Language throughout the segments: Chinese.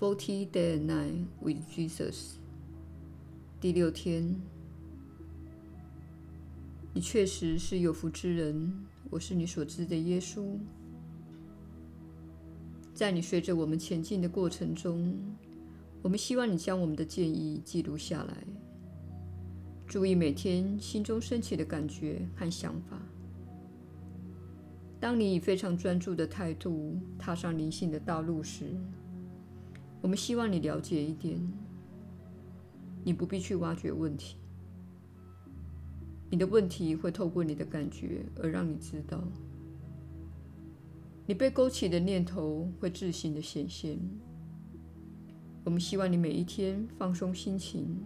Forty day and night with Jesus。第六天，你确实是有福之人。我是你所知的耶稣。在你随着我们前进的过程中，我们希望你将我们的建议记录下来，注意每天心中升起的感觉和想法。当你以非常专注的态度踏上灵性的道路时，我们希望你了解一点：你不必去挖掘问题，你的问题会透过你的感觉而让你知道。你被勾起的念头会自行的显现。我们希望你每一天放松心情，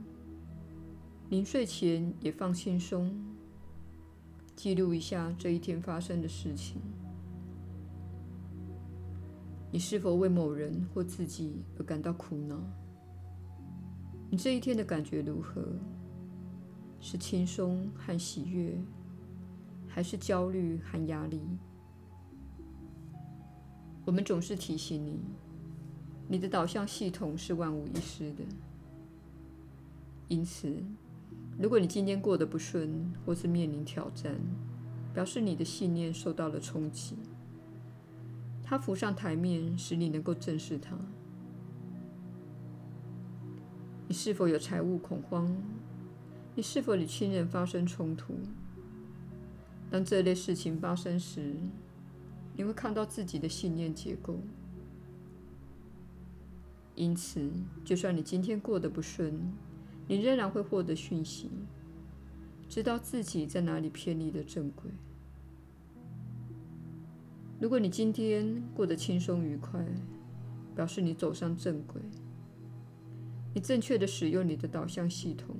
临睡前也放轻松，记录一下这一天发生的事情。你是否为某人或自己而感到苦恼？你这一天的感觉如何？是轻松和喜悦，还是焦虑和压力？我们总是提醒你，你的导向系统是万无一失的。因此，如果你今天过得不顺，或是面临挑战，表示你的信念受到了冲击。它浮上台面，使你能够正视它。你是否有财务恐慌？你是否与亲人发生冲突？当这类事情发生时，你会看到自己的信念结构。因此，就算你今天过得不顺，你仍然会获得讯息，知道自己在哪里偏离了正轨。如果你今天过得轻松愉快，表示你走上正轨，你正确地使用你的导向系统，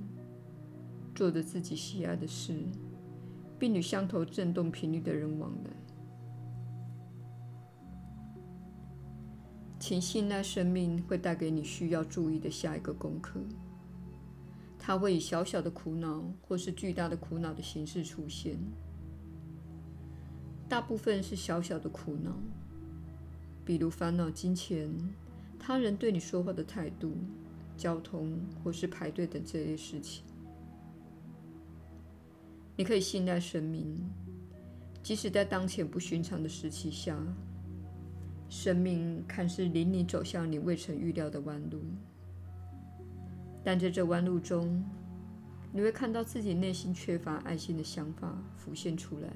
做着自己喜爱的事，并与相同振动频率的人往来。请信赖生命会带给你需要注意的下一个功课。它会以小小的苦恼或是巨大的苦恼的形式出现。大部分是小小的苦恼，比如烦恼金钱、他人对你说话的态度、交通或是排队等这类事情。你可以信赖神明，即使在当前不寻常的时期下，生命看似领你走向你未曾预料的弯路，但在这弯路中，你会看到自己内心缺乏爱心的想法浮现出来。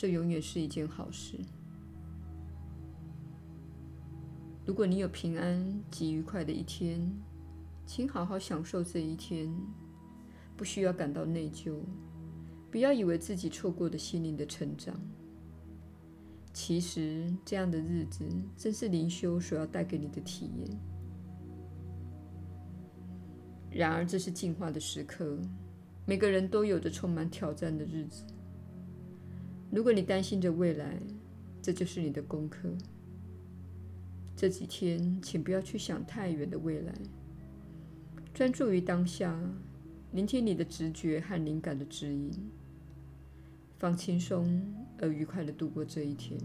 这永远是一件好事。如果你有平安及愉快的一天，请好好享受这一天，不需要感到内疚，不要以为自己错过了心灵的成长。其实，这样的日子正是灵修所要带给你的体验。然而，这是进化的时刻，每个人都有着充满挑战的日子。如果你担心着未来，这就是你的功课。这几天，请不要去想太远的未来，专注于当下，聆听你的直觉和灵感的指引，放轻松而愉快的度过这一天。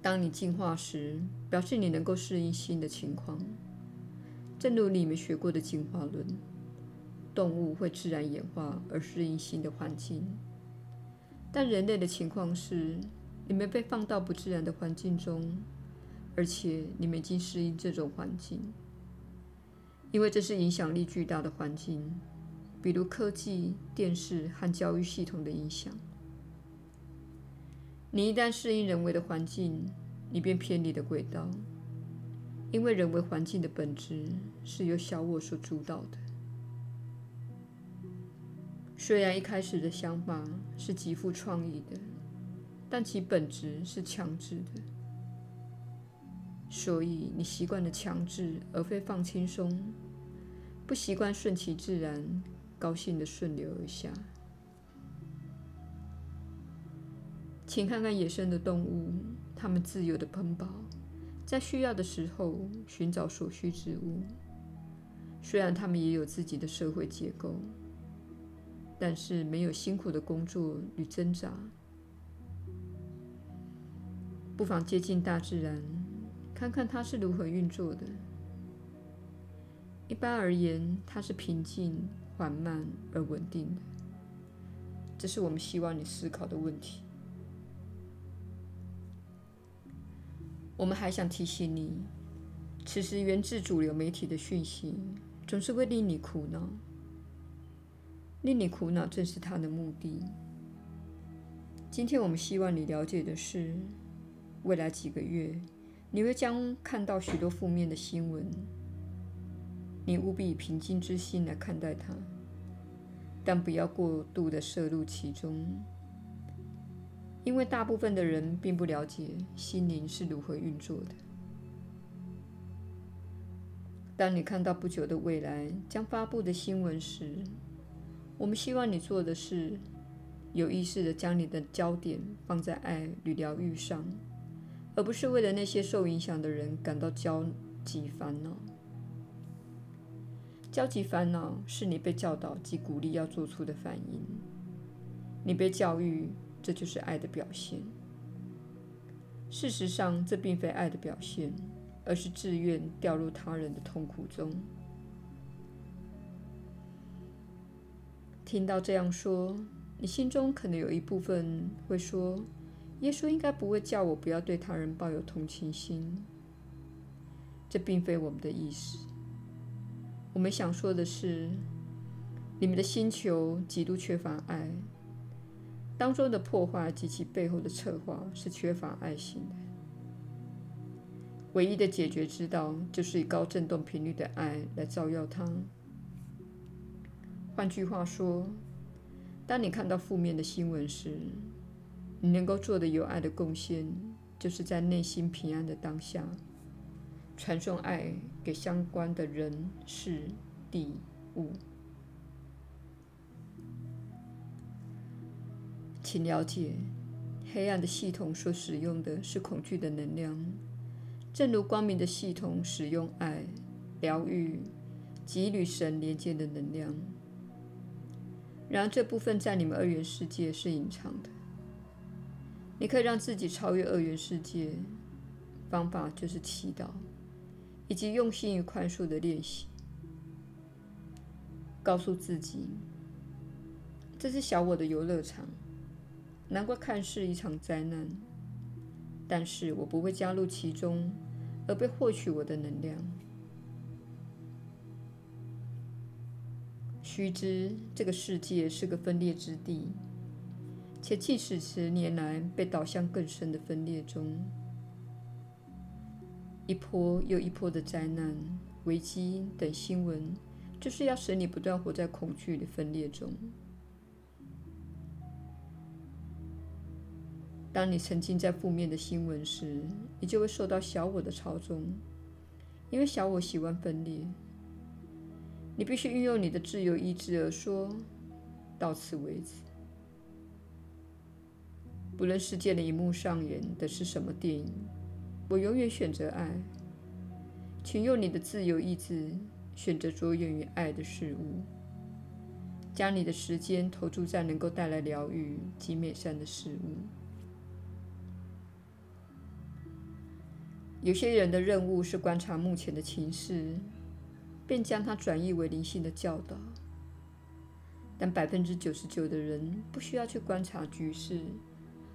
当你进化时，表示你能够适应新的情况，正如你们学过的进化论。动物会自然演化而适应新的环境，但人类的情况是，你们被放到不自然的环境中，而且你们已经适应这种环境，因为这是影响力巨大的环境，比如科技、电视和教育系统的影响。你一旦适应人为的环境，你便偏离了轨道，因为人为环境的本质是由小我所主导的。虽然一开始的想法是极富创意的，但其本质是强制的。所以你习惯了强制而非放轻松，不习惯顺其自然，高兴地顺流而下。请看看野生的动物，它们自由地奔跑，在需要的时候寻找所需之物。虽然它们也有自己的社会结构。但是没有辛苦的工作与挣扎。不妨接近大自然，看看它是如何运作的。一般而言，它是平静、缓慢而稳定的。这是我们希望你思考的问题。我们还想提醒你，此时源自主流媒体的讯息总是会令你苦恼，令你苦恼正是它的目的。今天我们希望你了解的是，未来几个月你会将看到许多负面的新闻。你务必以平静之心来看待它，但不要过度的涉入其中，因为大部分的人并不了解心灵是如何运作的。当你看到不久的未来将发布的新闻时，我们希望你做的是有意识地将你的焦点放在爱与疗愈上，而不是为了那些受影响的人感到焦急烦恼。焦急烦恼是你被教导及鼓励要做出的反应。你被教育，这就是爱的表现。事实上，这并非爱的表现，而是自愿掉入他人的痛苦中。听到这样说，你心中可能有一部分会说：“耶稣应该不会叫我不要对他人抱有同情心。”这并非我们的意思。我们想说的是，你们的星球极度缺乏爱，当中的破坏及其背后的策划是缺乏爱心的。唯一的解决之道就是以高振动频率的爱来照耀它。换句话说，当你看到负面的新闻时，你能够做的有爱的贡献，就是在内心平安的当下。传送爱给相关的人、事、地、物。请了解，黑暗的系统所使用的是恐惧的能量，正如光明的系统使用爱、疗愈及与神连接的能量。然而，这部分在你们二元世界是隐藏的。你可以让自己超越二元世界，方法就是祈祷。以及用心与宽恕的练习，告诉自己，这是小我的游乐场，难怪看似一场灾难，但是我不会加入其中，而被获取我的能量。须知，这个世界是个分裂之地，且即使十年来被导向更深的分裂中。一波又一波的灾难、危机等新闻，就是要使你不断活在恐惧的分裂中。当你沉浸在负面的新闻时，你就会受到小我的操纵，因为小我喜欢分裂。你必须运用你的自由意志而说：“到此为止。”不论世界的荧幕上演的是什么电影。我永远选择爱，请用你的自由意志选择着眼于爱的事物，将你的时间投注在能够带来疗愈及美善的事物。有些人的任务是观察目前的情势，便将它转译为灵性的教导，但百分之九十九的人不需要去观察局势，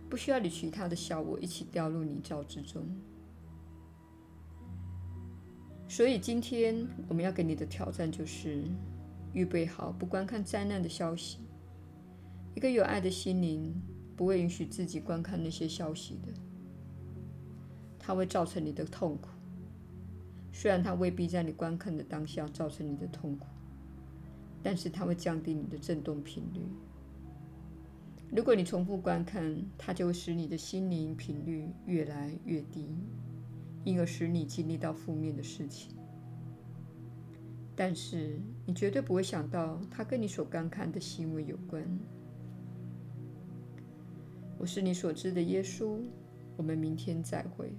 不需要与其他的小我一起掉入泥沼之中。所以，今天我们要给你的挑战就是：预备好不观看灾难的消息。一个有爱的心灵不会允许自己观看那些消息的，它会造成你的痛苦。虽然它未必在你观看的当下造成你的痛苦，但是它会降低你的振动频率。如果你重复观看，它就会使你的心灵频率越来越低。因而使你经历到负面的事情，但是你绝对不会想到它跟你所观看的新闻有关。我是你所知的耶稣，我们明天再会。